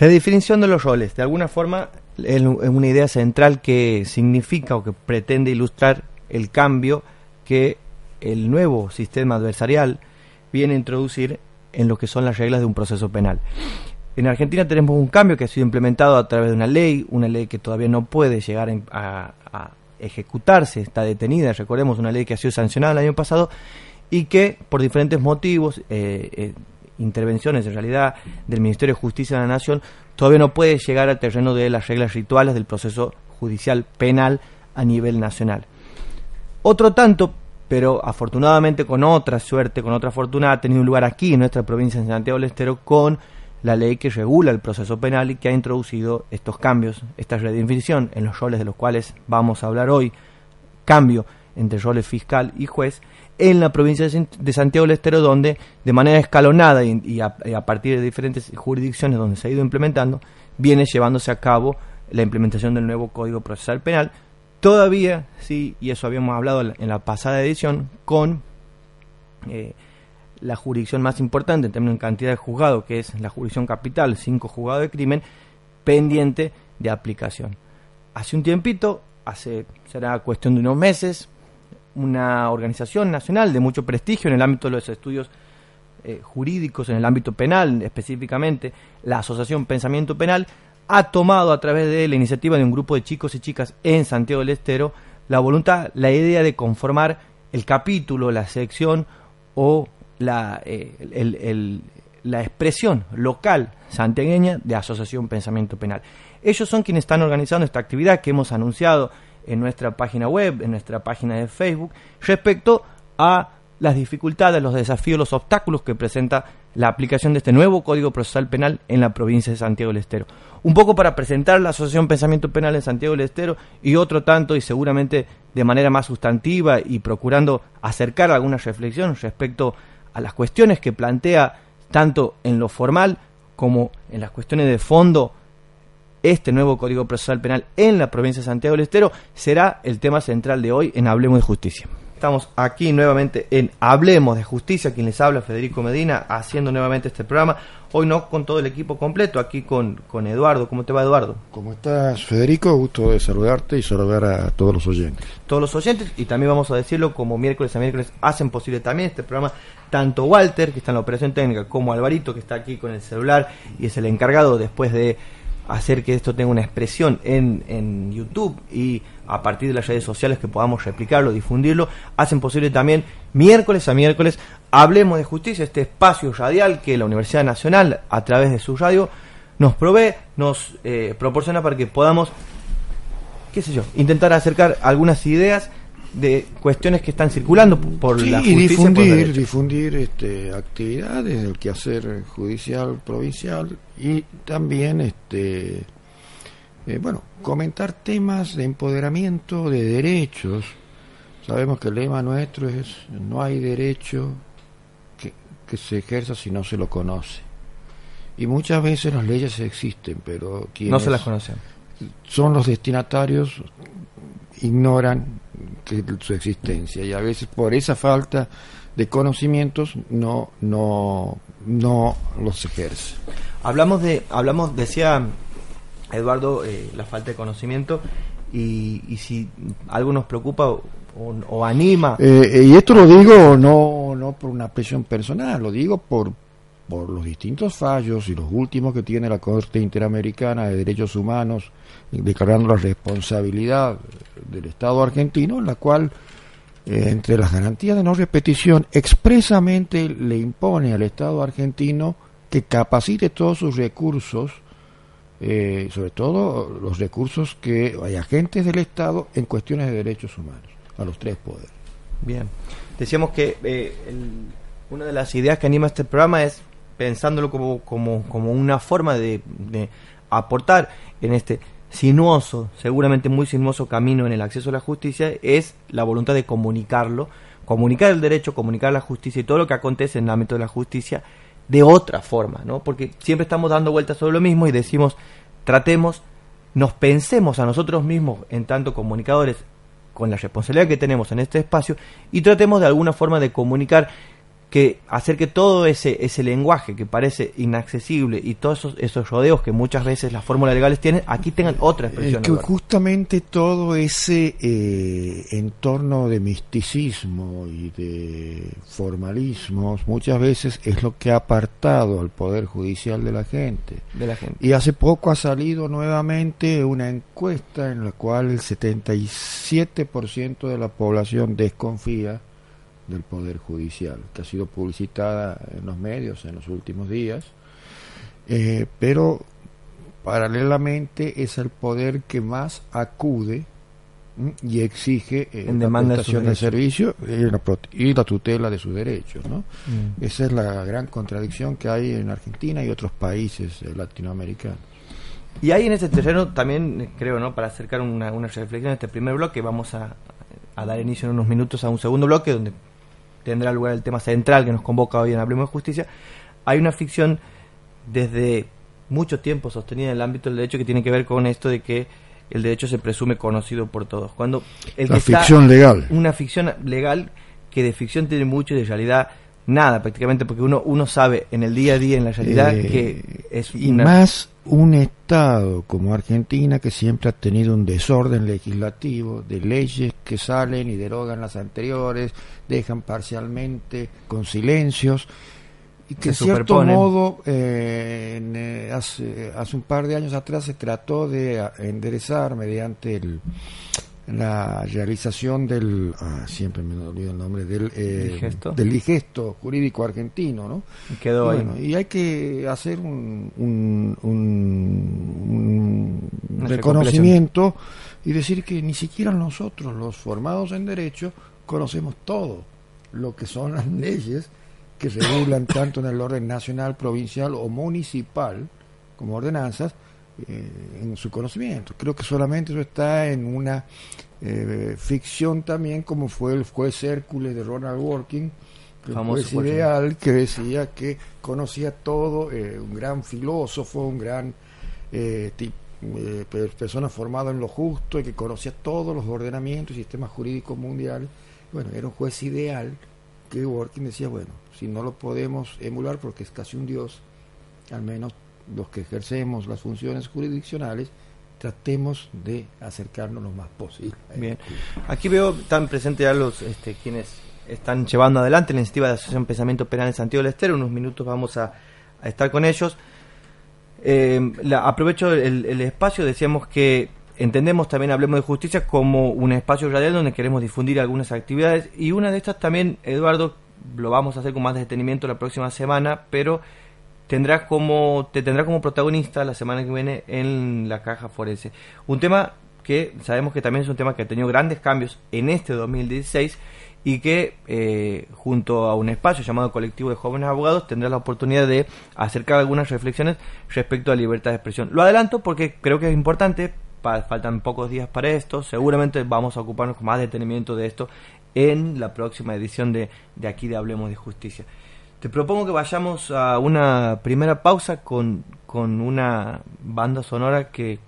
Redefinición de los roles. De alguna forma es una idea central que significa o que pretende ilustrar el cambio que el nuevo sistema adversarial viene a introducir en lo que son las reglas de un proceso penal. En Argentina tenemos un cambio que ha sido implementado a través de una ley, una ley que todavía no puede llegar a, ejecutarse, está detenida, recordemos una ley que ha sido sancionada el año pasado y que por diferentes motivos, eh, eh, intervenciones en realidad del Ministerio de Justicia de la Nación, todavía no puede llegar al terreno de las reglas rituales del proceso judicial penal a nivel nacional. Otro tanto, pero afortunadamente con otra suerte, con otra fortuna, ha tenido lugar aquí en nuestra provincia de Santiago del Estero con la ley que regula el proceso penal y que ha introducido estos cambios, esta redefinición en los roles de los cuales vamos a hablar hoy, cambio entre roles fiscal y juez, en la provincia de Santiago del Estero, donde de manera escalonada y, a, partir de diferentes jurisdicciones donde se ha ido implementando, viene llevándose a cabo la implementación del nuevo Código Procesal Penal, todavía, sí, y eso habíamos hablado en la pasada edición, con eh, la jurisdicción más importante en términos de cantidad de juzgados, que es la jurisdicción capital, cinco juzgados de crimen, pendiente de aplicación. Hace un tiempito, hace será cuestión de unos meses, una organización nacional de mucho prestigio en el ámbito de los estudios eh, jurídicos, en el ámbito penal específicamente, la Asociación Pensamiento Penal, ha tomado a través de la iniciativa de un grupo de chicos y chicas en Santiago del Estero la voluntad, la idea de conformar el capítulo, la sección o la, eh, la expresión local santiagueña de Asociación Pensamiento Penal. Ellos son quienes están organizando esta actividad que hemos anunciado en nuestra página web, en nuestra página de Facebook, respecto a las dificultades, los desafíos, los obstáculos que presenta la aplicación de este nuevo Código Procesal Penal en la provincia de Santiago del Estero. Un poco para presentar la Asociación Pensamiento Penal en Santiago del Estero y otro tanto y seguramente de manera más sustantiva y procurando acercar alguna reflexión respecto a las cuestiones que plantea tanto en lo formal como en las cuestiones de fondo este nuevo Código Procesal Penal en la provincia de Santiago del Estero será el tema central de hoy en Hablemos de Justicia. Estamos aquí nuevamente en Hablemos de Justicia, quien les habla Federico Medina, haciendo nuevamente este programa. Hoy no con todo el equipo completo, aquí con, con Eduardo. ¿Cómo te va, Eduardo? ¿Cómo estás, Federico? Gusto de saludarte y saludar a todos los oyentes. Todos los oyentes, y también vamos a decirlo, como miércoles a miércoles hacen posible también este programa, tanto Walter, que está en la operación técnica, como Alvarito, que está aquí con el celular y es el encargado después de hacer que esto tenga una expresión en, en YouTube y a partir de las redes sociales que podamos replicarlo, difundirlo, hacen posible también miércoles a miércoles Hablemos de Justicia, este espacio radial que la Universidad Nacional a través de su radio nos provee, nos eh, proporciona para que podamos, qué sé yo, intentar acercar algunas ideas de cuestiones que están circulando por la justicia. Y difundir, difundir este, actividades del quehacer judicial provincial y también, este, eh, bueno, comentar temas de empoderamiento de derechos. Sabemos que el lema nuestro es no hay derecho que, que se ejerza si no se lo conoce. Y muchas veces las leyes existen, pero quienes no se las conocen. Son los destinatarios ignoran su existencia y a veces por esa falta de conocimientos no no no los ejerce. Hablamos de hablamos decía Eduardo eh, la falta de conocimiento y, y, si algo nos preocupa o, anima. Eh, eh, y esto lo digo no no por una presión personal, lo digo por por los distintos fallos y los últimos que tiene la Corte Interamericana de Derechos Humanos declarando la responsabilidad del Estado argentino, en la cual, eh, entre las garantías de no repetición, expresamente le impone al Estado argentino que capacite todos sus recursos, eh, sobre todo los recursos que hay agentes del Estado en cuestiones de derechos humanos, a los tres poderes. Bien, decíamos que eh, una de las ideas que anima este programa es pensándolo como, como, como una forma de, de aportar en este sinuoso, seguramente muy sinuoso camino en el acceso a la justicia es la voluntad de comunicarlo, comunicar el derecho, comunicar la justicia y todo lo que acontece en el ámbito de la justicia de otra forma, ¿no? Porque siempre estamos dando vueltas sobre lo mismo y decimos, tratemos, nos pensemos a nosotros mismos en tanto comunicadores con la responsabilidad que tenemos en este espacio y tratemos de alguna forma de comunicar que hacer que todo ese, ese lenguaje que parece inaccesible y todos esos, esos rodeos que muchas veces las fórmulas legales tienen, aquí tengan otra expresión. que justamente todo ese eh, entorno de misticismo y de formalismos muchas veces es lo que ha apartado al Poder Judicial de la gente. De la gente. Y hace poco ha salido nuevamente una encuesta en la cual el 77% de la población desconfía del Poder Judicial, que ha sido publicitada en los medios en los últimos días, eh, pero paralelamente es el poder que más acude y exige eh, en la prestación de, servicio y la, tutela de sus derechos. ¿no? Mm. Esa es la gran contradicción que hay en Argentina y otros países eh, latinoamericanos. Y hay en ese terreno también, creo, ¿no? para acercar una, una reflexión a este primer bloque, vamos a, a dar inicio en unos minutos a un segundo bloque donde tendrá lugar el tema central que nos convoca hoy en Hablemos de Justicia, hay una ficción desde mucho tiempo sostenida en el ámbito del derecho que tiene que ver con esto de que el derecho se presume conocido por todos. Cuando el la ficción legal. Una ficción legal que de ficción tiene mucho y de realidad nada prácticamente porque uno uno sabe en el día a día en la realidad eh, que es y más un estado como Argentina que siempre ha tenido un desorden legislativo de leyes que salen y derogan las anteriores dejan parcialmente con silencios y que de cierto modo eh, eh, hace, hace un par de años atrás se trató de enderezar mediante el la realización del ah, siempre me olvido el nombre del eh, del digesto jurídico argentino no quedó y, y hay que hacer un, un, un, reconocimiento y decir que ni siquiera nosotros los formados en derecho conocemos todo lo que son las leyes que regulan tanto en el orden nacional provincial o municipal como ordenanzas en su conocimiento. Creo que solamente eso está en una eh, ficción también, como fue el juez Hércules de Ronald Working, el juez ideal que decía que conocía todo, eh, un gran filósofo, un gran persona formada en lo justo y que conocía todos los ordenamientos y sistemas jurídicos mundiales. Bueno, era un juez ideal que Working decía, bueno, si no lo podemos emular porque es casi un dios, al menos los que ejercemos las funciones jurisdiccionales, tratemos de acercarnos lo más posible. Bien, aquí veo tan presentes ya los este, quienes están llevando adelante la iniciativa de Asociación Pensamiento Penal en Santiago del Estero. Unos minutos vamos a, estar con ellos. Eh, aprovecho el, el, espacio, decíamos que entendemos también Hablemos de Justicia como un espacio radial donde queremos difundir algunas actividades y una de estas también, Eduardo, lo vamos a hacer con más detenimiento la próxima semana, pero tendrá como, te tendrá como protagonista la semana que viene en la caja forense. Un tema que sabemos que también es un tema que ha tenido grandes cambios en este 2016 y que eh, junto a un espacio llamado Colectivo de Jóvenes Abogados tendrá la oportunidad de acercar algunas reflexiones respecto a libertad de expresión. Lo adelanto porque creo que es importante, faltan pocos días para esto, seguramente vamos a ocuparnos con más detenimiento de esto en la próxima edición de, de aquí de Hablemos de Justicia. Te propongo que vayamos a una primera pausa con, con una banda sonora que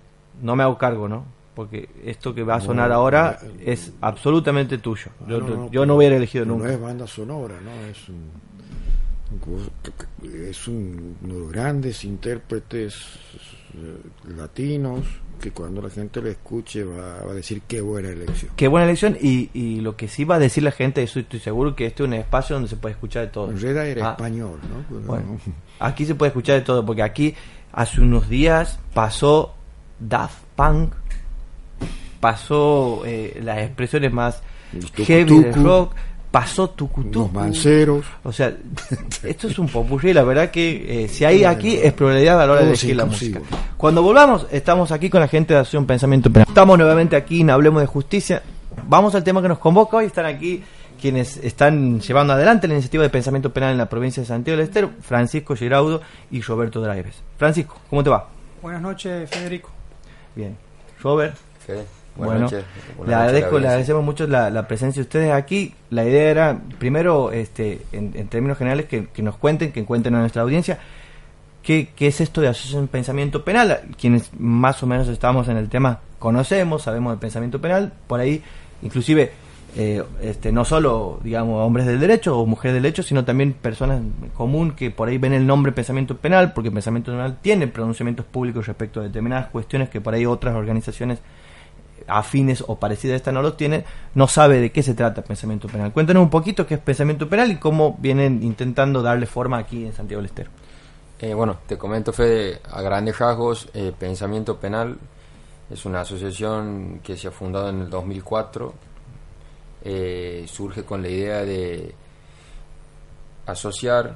no me hago cargo, ¿no? Porque esto que va a sonar ahora es absolutamente tuyo. Ah, yo, yo no hubiera elegido nunca. No es banda sonora, ¿no? Es un, es un, uno de los grandes intérpretes eh, latinos que cuando la gente lo escuche va, a decir qué buena elección. Qué buena elección y, y, lo que sí va a decir la gente, eso estoy seguro que este es un espacio donde se puede escuchar de todo. Reda era ah. español, ¿no? bueno, aquí se puede escuchar de todo porque aquí hace unos días pasó Daft Punk, pasó eh, las expresiones más heavy de rock pasó Tucutucu. Los manceros. O sea, esto es un popurrí, la verdad que eh, si hay aquí es probabilidad a la hora de elegir la música. Cuando volvamos, estamos aquí con la gente de Acción Pensamiento Penal. Estamos nuevamente aquí en Hablemos de Justicia. Vamos al tema que nos convoca hoy. Están aquí quienes están llevando adelante la iniciativa de pensamiento penal en la provincia de Santiago del Estero, Francisco Giraudo y Roberto Draives. Francisco, ¿cómo te va? Buenas noches, Federico. Bien. Robert bueno, le, agradezco, le agradecemos mucho la, presencia de ustedes aquí. La idea era, primero, este, en, términos generales, que, nos cuenten, que cuenten a nuestra audiencia, qué, qué es esto de asociación pensamiento penal. Quienes más o menos estamos en el tema conocemos, sabemos del pensamiento penal. Por ahí, inclusive, eh, este, no solo, digamos, hombres del derecho o mujeres del derecho, sino también personas común que por ahí ven el nombre pensamiento penal, porque pensamiento penal tiene pronunciamientos públicos respecto a determinadas cuestiones que por ahí otras organizaciones afines o parecidas a esta no los tienen, no sabe de qué se trata pensamiento penal. Cuéntanos un poquito qué es pensamiento penal y cómo vienen intentando darle forma aquí en Santiago del Estero. Eh, bueno, te comento, Fede, a grandes rasgos, eh, Pensamiento Penal es una asociación que se ha fundado en el 2004 eh, surge con la idea de asociar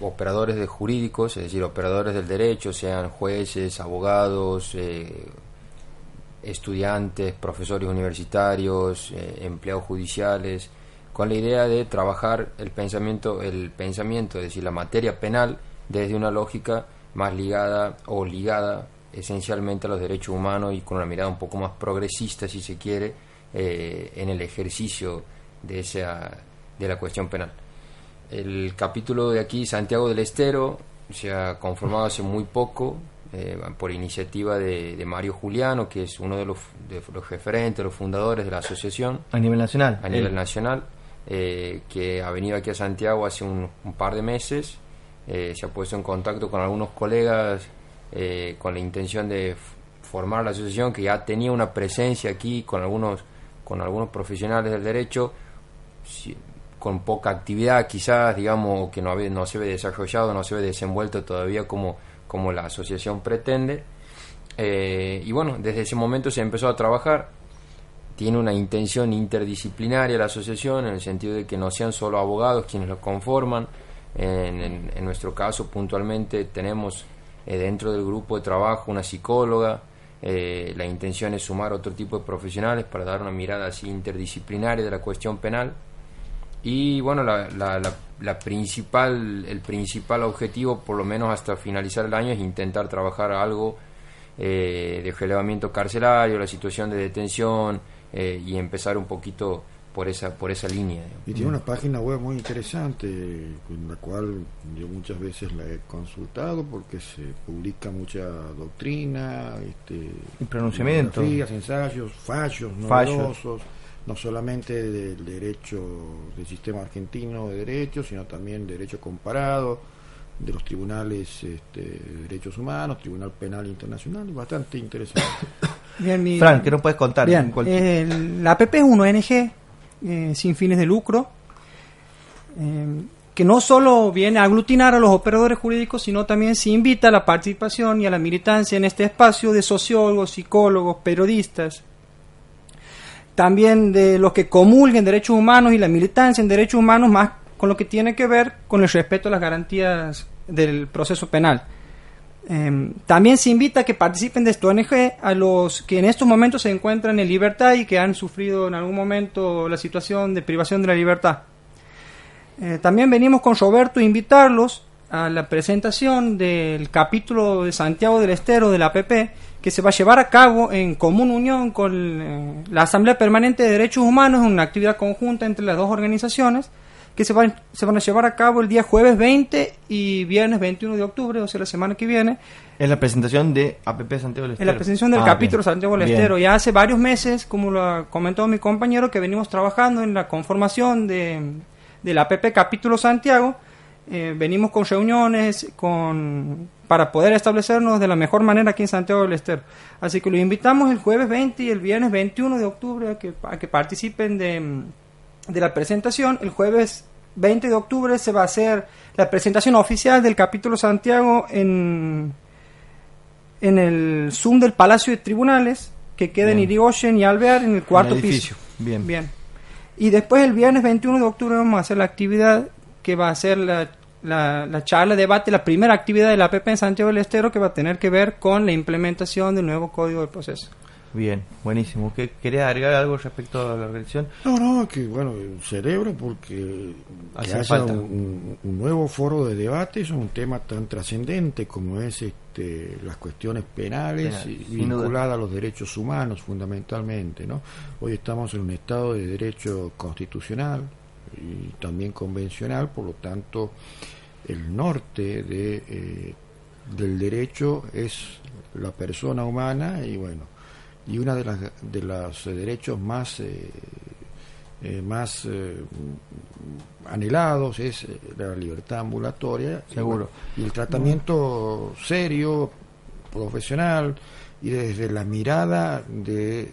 operadores de jurídicos, es decir, operadores del derecho, sean jueces, abogados, estudiantes, profesores universitarios, empleados judiciales, con la idea de trabajar el pensamiento, el pensamiento, es decir, la materia penal desde una lógica más ligada o ligada esencialmente a los derechos humanos y con una mirada un poco más progresista, si se quiere, eh, en el ejercicio de, esa, de la cuestión penal. El capítulo de aquí, Santiago del Estero, se ha conformado hace muy poco eh, por iniciativa de, Mario Juliano, que es uno de los, de los referentes, los fundadores de la asociación. A nivel nacional. A nivel nacional, eh, que ha venido aquí a Santiago hace un, par de meses. se ha puesto en contacto con algunos colegas con la intención de formar la asociación, que ya tenía una presencia aquí con algunos con algunos profesionales del derecho, con poca actividad quizás, digamos, que no, no se ve desarrollado, no se ve desenvuelto todavía como, como la asociación pretende. Eh, y bueno, desde ese momento se empezó a trabajar. Tiene una intención interdisciplinaria la asociación en el sentido de que no sean solo abogados quienes lo conforman. En, nuestro caso, puntualmente, tenemos eh, dentro del grupo de trabajo una psicóloga, eh, la intención es sumar otro tipo de profesionales para dar una mirada así interdisciplinaria de la cuestión penal. Y bueno, la, la, principal, el principal objetivo, por lo menos hasta finalizar el año, es intentar trabajar algo eh, de relevamiento carcelario, la situación de detención eh, y empezar un poquito por esa por esa línea. Y tiene una página web muy interesante, con la cual yo muchas veces la he consultado porque se publica mucha doctrina, este, y pronunciamiento, ensayos, fallos novedosos, no solamente del derecho del sistema argentino de derecho, sino también derecho comparado de los tribunales este, de derechos humanos, Tribunal Penal Internacional, bastante interesante. Bien, Fran, ¿qué nos puedes contar? Bien, la APP es una ONG eh, sin fines de lucro, eh, que no solo viene a aglutinar a los operadores jurídicos, sino también se invita a la participación y a la militancia en este espacio de sociólogos, psicólogos, periodistas, también de los que comulguen derechos humanos y la militancia en derechos humanos más con lo que tiene que ver con el respeto a las garantías del proceso penal. Em, también se invita a que participen de esta ONG a los que en estos momentos se encuentran en libertad y que han sufrido en algún momento la situación de privación de la libertad. Eh, también venimos con Roberto a invitarlos a la presentación del capítulo de Santiago del Estero de la APP que se va a llevar a cabo en común unión con eh, la Asamblea Permanente de Derechos Humanos, una actividad conjunta entre las dos organizaciones que se van, se van a llevar a cabo el día jueves 20 y viernes 21 de octubre, o sea, la semana que viene. Es la presentación de APP Santiago del Estero. En la presentación del ah, capítulo Santiago del Estero. Ya hace varios meses, como lo comentó mi compañero, que venimos trabajando en la conformación de, la APP Capítulo Santiago. Eh, venimos con reuniones con para poder establecernos de la mejor manera aquí en Santiago del Estero. Así que los invitamos el jueves 20 y el viernes 21 de octubre a que, a que participen de de la presentación. El jueves 20 de octubre se va a hacer la presentación oficial del capítulo Santiago en, en el Zoom del Palacio de Tribunales, que queda en Irigoyen y Alvear, en el cuarto piso. Bien. Bien. Y después el viernes 21 de octubre vamos a hacer la actividad que va a ser la, la, la charla, debate, la primera actividad de la APP en Santiago del Estero que va a tener que ver con la implementación del nuevo código de proceso. Bien, buenísimo. ¿Qué, ¿Querías agregar algo respecto a la organización? No, no, que bueno, cerebro porque que haya un, nuevo foro de debate es un tema tan trascendente como es este, las cuestiones penales vinculadas a los derechos humanos fundamentalmente, ¿no? Hoy estamos en un estado de derecho constitucional y también convencional, por lo tanto el norte de, eh, del derecho es la persona humana y bueno y una de las de los derechos más eh, eh, más anhelados es la libertad ambulatoria Seguro. y, el tratamiento serio, profesional y desde la mirada de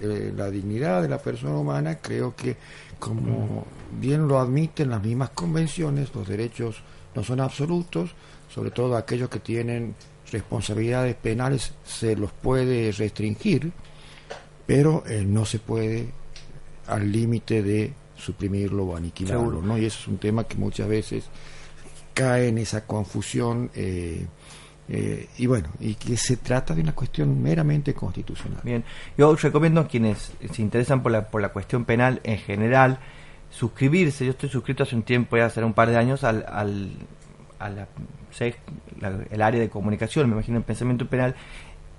la dignidad de la persona humana, creo que como bien lo admiten las mismas convenciones, los derechos no son absolutos, sobre todo aquellos que tienen responsabilidades penales se los puede restringir, pero no se puede al límite de suprimirlo o aniquilarlo, ¿no? Y eso es un tema que muchas veces cae en esa confusión eh, eh, y bueno, y que se trata de una cuestión meramente constitucional. Bien, yo recomiendo a quienes se interesan por la, por la cuestión penal en general suscribirse. Yo estoy suscrito hace un tiempo, ya hace un par de años, al, al el área de comunicación, me imagino, el pensamiento penal,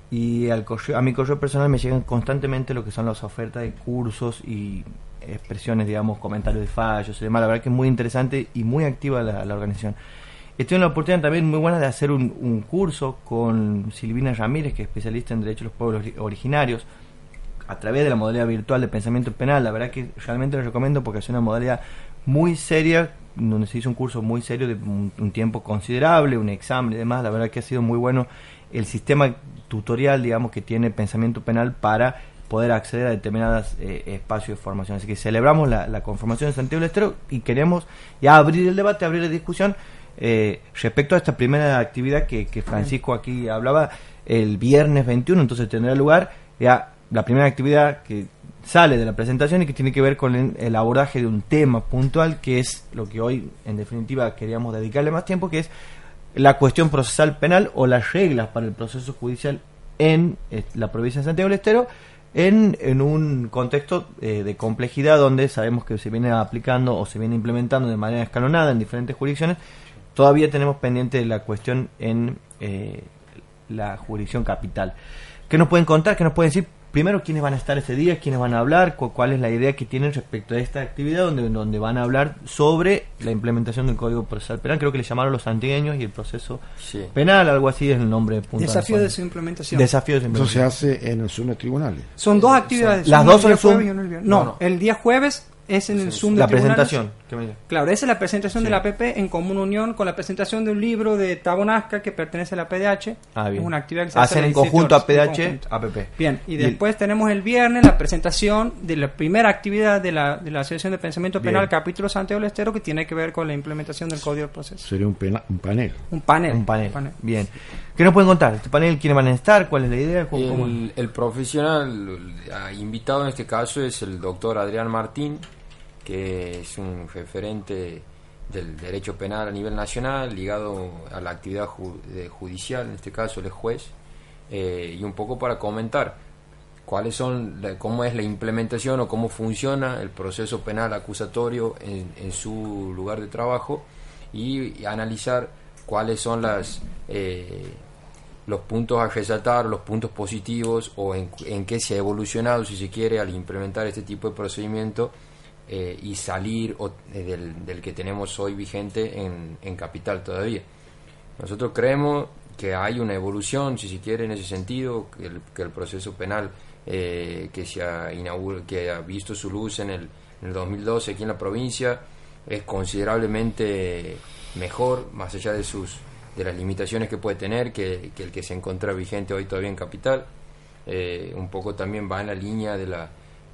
y al a mi correo personal me llegan constantemente lo que son las ofertas de cursos y expresiones, digamos, comentarios de fallos y demás. La verdad que es muy interesante y muy activa la, organización. Estoy en la oportunidad también muy buena de hacer un, curso con Silvina Ramírez, que es especialista en derechos de los pueblos originarios, a través de la modalidad virtual de pensamiento penal. La verdad que realmente lo recomiendo porque es una modalidad muy seria, donde se hizo un curso muy serio de un tiempo considerable, un examen y demás. La verdad que ha sido muy bueno el sistema tutorial, digamos, que tiene pensamiento penal para poder acceder a determinados eh, espacios de formación. Así que celebramos la, conformación de Santiago del Estero y queremos ya abrir el debate, abrir la discusión eh, respecto a esta primera actividad que, Francisco aquí hablaba el viernes 21, entonces tendrá lugar ya la primera actividad que sale de la presentación y que tiene que ver con el, abordaje de un tema puntual que es lo que hoy en definitiva queríamos dedicarle más tiempo, que es la cuestión procesal penal o las reglas para el proceso judicial en eh, la provincia de Santiago del Estero en, en un contexto eh, de complejidad donde sabemos que se viene aplicando o se viene implementando de manera escalonada en diferentes jurisdicciones. Todavía tenemos pendiente la cuestión en eh, la jurisdicción capital. ¿Qué nos pueden contar? ¿Qué nos pueden decir? primero quiénes van a estar ese día, quiénes van a hablar, cuál es la idea que tienen respecto a esta actividad donde, donde van a hablar sobre la implementación del Código Procesal Penal. Creo que le llamaron los antigueños y el proceso penal, algo así es el nombre. Desafío de su implementación. Desafío de su implementación. Eso se hace en el Zoom de tribunales. Son dos actividades. Las dos son el Zoom. no, el día jueves es en el Zoom de La presentación. Claro, esa es la presentación de la PP en común unión con la presentación de un libro de Tabonasca que pertenece a la PDH. Ah, Es una actividad que se Hacen en conjunto a PDH, APP. Bien, y después tenemos el viernes la presentación de la primera actividad de la, de la Asociación de Pensamiento Penal, capítulo Santiago del Estero, que tiene que ver con la implementación del Código de Proceso. Sería un, panel. Un panel. Un panel. Bien. ¿Qué nos pueden contar? ¿Este panel quiénes van a estar? ¿Cuál es la idea? el, el profesional invitado en este caso es el doctor Adrián Martín que es un referente del derecho penal a nivel nacional, ligado a la actividad judicial, en este caso el juez, eh, y un poco para comentar cuáles son, cómo es la implementación o cómo funciona el proceso penal acusatorio en, su lugar de trabajo y, analizar cuáles son las eh, los puntos a resaltar, los puntos positivos o en, en qué se ha evolucionado, si se quiere, al implementar este tipo de procedimiento eh, y salir eh, del, que tenemos hoy vigente en, en, Capital todavía. Nosotros creemos que hay una evolución, si se quiere, en ese sentido, que el, que el proceso penal eh, que, se ha que ha visto su luz en el, en el 2012 aquí en la provincia es considerablemente mejor, más allá de sus de las limitaciones que puede tener que el que se encuentra vigente hoy todavía en Capital. un poco también va en la línea de la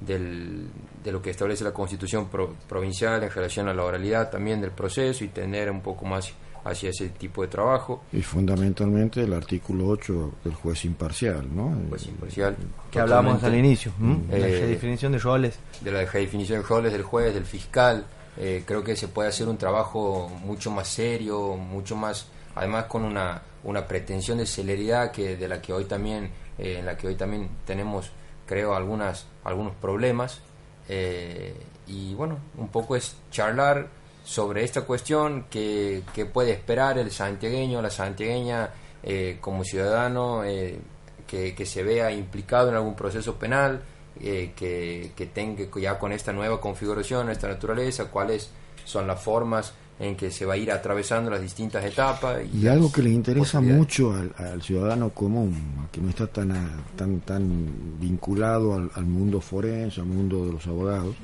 del, de lo que establece la constitución provincial en relación a la oralidad también del proceso y tener un poco más hacia ese tipo de trabajo. Y fundamentalmente el artículo 8 del juez imparcial, ¿no? juez imparcial. Que hablábamos al inicio, de la eh, definición de roles. De la definición de roles del juez, del fiscal. Eh, creo que se puede hacer un trabajo mucho más serio, mucho más, además con una, una pretensión de celeridad que de la que hoy también, eh, en la que hoy también tenemos creo, algunas, algunos problemas. Eh, y bueno, un poco es charlar sobre esta cuestión que, que puede esperar el santiagueño, la santiagueña eh, como ciudadano eh, que, que, se vea implicado en algún proceso penal, que, que tenga ya con esta nueva configuración, esta naturaleza, cuáles son las formas en que se va a ir atravesando las distintas etapas. Y, algo que le interesa mucho al, ciudadano común, que no está tan, tan, tan vinculado al, mundo forense, al mundo de los abogados,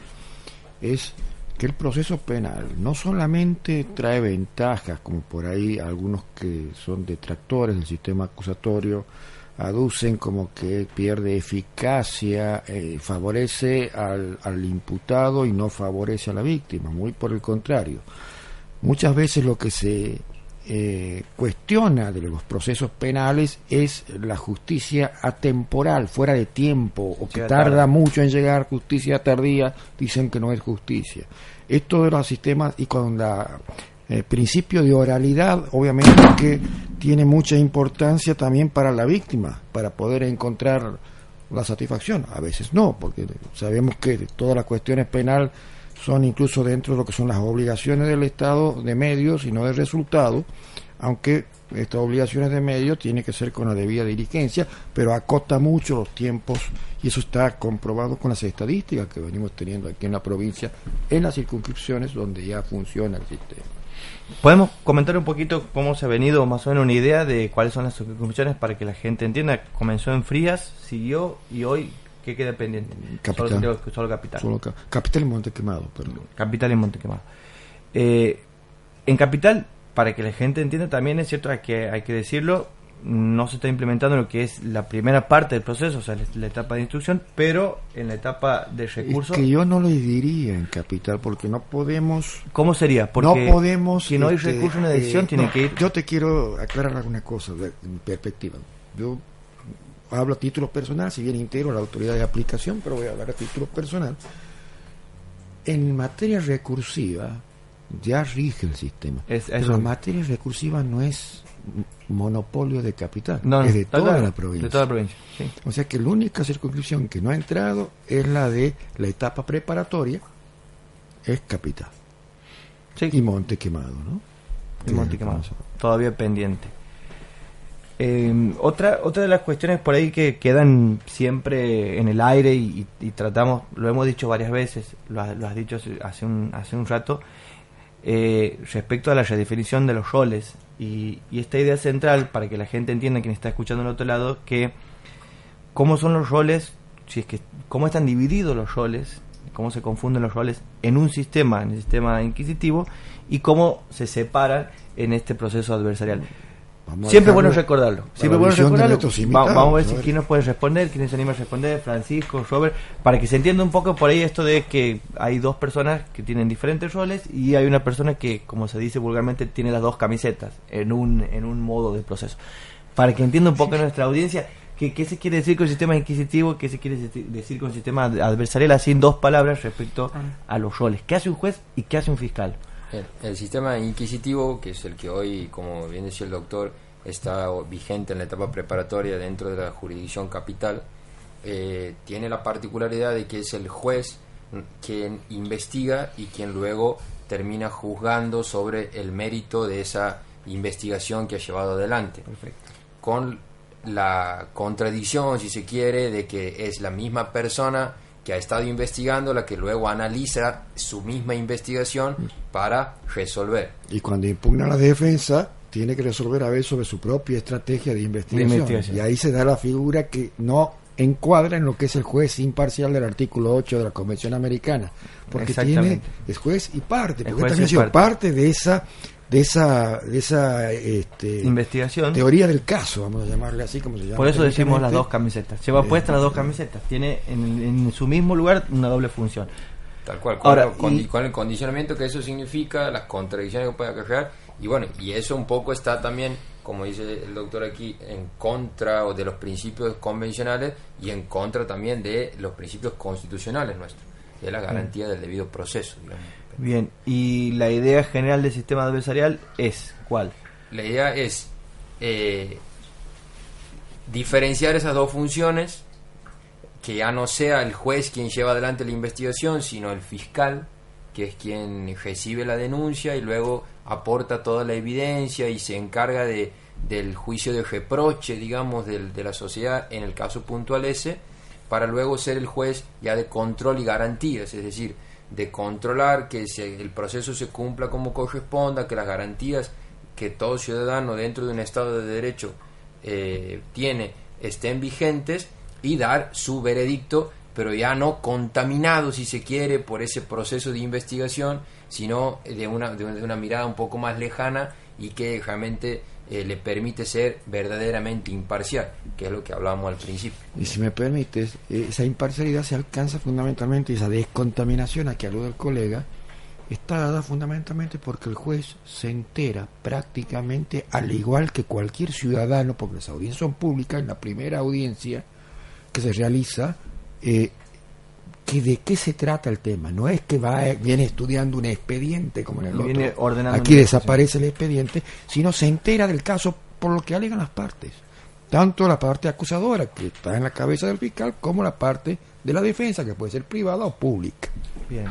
es que el proceso penal no solamente trae ventajas, como por ahí algunos que son detractores del sistema acusatorio aducen como que pierde eficacia, eh, favorece al, al imputado y no favorece a la víctima, muy por el contrario. Muchas veces lo que se eh, cuestiona de los procesos penales es la justicia atemporal, fuera de tiempo, o que tarda mucho en llegar, justicia tardía, dicen que no es justicia. Esto de los sistemas y con la el principio de oralidad, obviamente que tiene mucha importancia también para la víctima, para poder encontrar la satisfacción. A veces no, porque sabemos que todas las cuestiones penales son incluso dentro de lo que son las obligaciones del Estado de medios y no de resultado, aunque estas obligaciones de medios tienen que ser con la debida diligencia, pero acota mucho los tiempos y eso está comprobado con las estadísticas que venimos teniendo aquí en la provincia, en las circunscripciones donde ya funciona el sistema. ¿Podemos comentar un poquito cómo se ha venido más o menos una idea de cuáles son las circunscripciones para que la gente entienda? Comenzó en Frías, siguió y hoy ¿Qué queda pendiente? Capital. Solo, capital. capital y Montequemado, perdón. Capital y Montequemado. Eh, en capital, para que la gente entienda, también es cierto, hay que, hay que decirlo, no se está implementando lo que es la primera parte del proceso, o sea, la, etapa de instrucción, pero en la etapa de recurso. Es que yo no lo diría en capital, porque no podemos. ¿Cómo sería? Porque no podemos. Si no hay este, recurso en la decisión, eh, tiene que ir. Yo te quiero aclarar alguna cosa de, mi perspectiva. Yo hablo a título personal, si bien integro la autoridad de aplicación, pero voy a hablar a título personal. En materia recursiva ya rige el sistema. Es, pero en materia recursiva no es monopolio de capital, no, es de toda, la provincia. De toda la provincia O sea que la única circunscripción que no ha entrado es la de la etapa preparatoria, es capital. Y Monte Quemado, ¿no? Y Monte Quemado, todavía pendiente. Eh, otra, otra de las cuestiones por ahí que quedan siempre en el aire y, tratamos, lo hemos dicho varias veces, lo, has dicho hace un, hace un rato, eh, respecto a la redefinición de los roles y, esta idea central para que la gente entienda, quien está escuchando al otro lado, que cómo son los roles, si es que cómo están divididos los roles, cómo se confunden los roles en un sistema, en el sistema inquisitivo, y cómo se separan en este proceso adversarial. Siempre bueno recordarlo. Siempre bueno recordarlo. vamos a ver si quién nos puede responder, quién se anima a responder, Francisco, Robert, para que se entienda un poco por ahí esto de que hay dos personas que tienen diferentes roles y hay una persona que, como se dice vulgarmente, tiene las dos camisetas en un, en un modo de proceso. Para que entienda un poco nuestra audiencia qué, qué se quiere decir con el sistema inquisitivo, qué se quiere decir con el sistema adversarial, así en dos palabras respecto a los roles. ¿Qué hace un juez y qué hace un fiscal? El, sistema inquisitivo, que es el que hoy, como bien decía el doctor, está vigente en la etapa preparatoria dentro de la jurisdicción capital, eh, tiene la particularidad de que es el juez quien investiga y quien luego termina juzgando sobre el mérito de esa investigación que ha llevado adelante. Con la contradicción, si se quiere, de que es la misma persona que ha estado investigando, la que luego analiza su misma investigación para resolver. Y cuando impugna la defensa, tiene que resolver a ver sobre su propia estrategia de investigación. Y ahí se da la figura que no encuadra en lo que es el juez imparcial del artículo 8 de la Convención Americana. Porque tiene, es juez y parte, porque también ha sido parte. de esa de esa de esa este, investigación. teoría del caso vamos a llamarle así como se llama por eso decimos las dos camisetas. Lleva puestas las dos camisetas. Tiene en, su mismo lugar una doble función. Tal cual con, Ahora, con, el condicionamiento que eso significa las contradicciones que puede acarrear y bueno y eso un poco está también como dice el doctor aquí en contra de los principios convencionales y en contra también de los principios constitucionales nuestros de la garantía del debido proceso digamos Bien, y la idea general del sistema adversarial es cuál? La idea es eh, diferenciar esas dos funciones, que ya no sea el juez quien lleva adelante la investigación, sino el fiscal, que es quien recibe la denuncia y luego aporta toda la evidencia y se encarga de, del juicio de reproche, digamos, de la sociedad en el caso puntual ese, para luego ser el juez ya de control y garantías, es decir, de controlar que el proceso se cumpla como corresponda, que las garantías que todo ciudadano dentro de un Estado de Derecho eh, tiene estén vigentes y dar su veredicto pero ya no contaminado, si se quiere, por ese proceso de investigación, sino de una, de una mirada un poco más lejana y que realmente eh, le permite ser verdaderamente imparcial, que es lo que hablábamos al principio. Y si me permites, esa imparcialidad se alcanza fundamentalmente, esa descontaminación a que alude el colega, está dada fundamentalmente porque el juez se entera prácticamente al igual que cualquier ciudadano, porque las audiencias son públicas, en la primera audiencia que se realiza, eh, que de qué se trata el tema. No es que va viene estudiando un expediente como en el Viene otro. ordenando Aquí desaparece el expediente, sino se entera del caso por lo que alegan las partes. Tanto la parte acusadora, que está en la cabeza del fiscal, como la parte de la defensa, que puede ser privada o pública. Bien.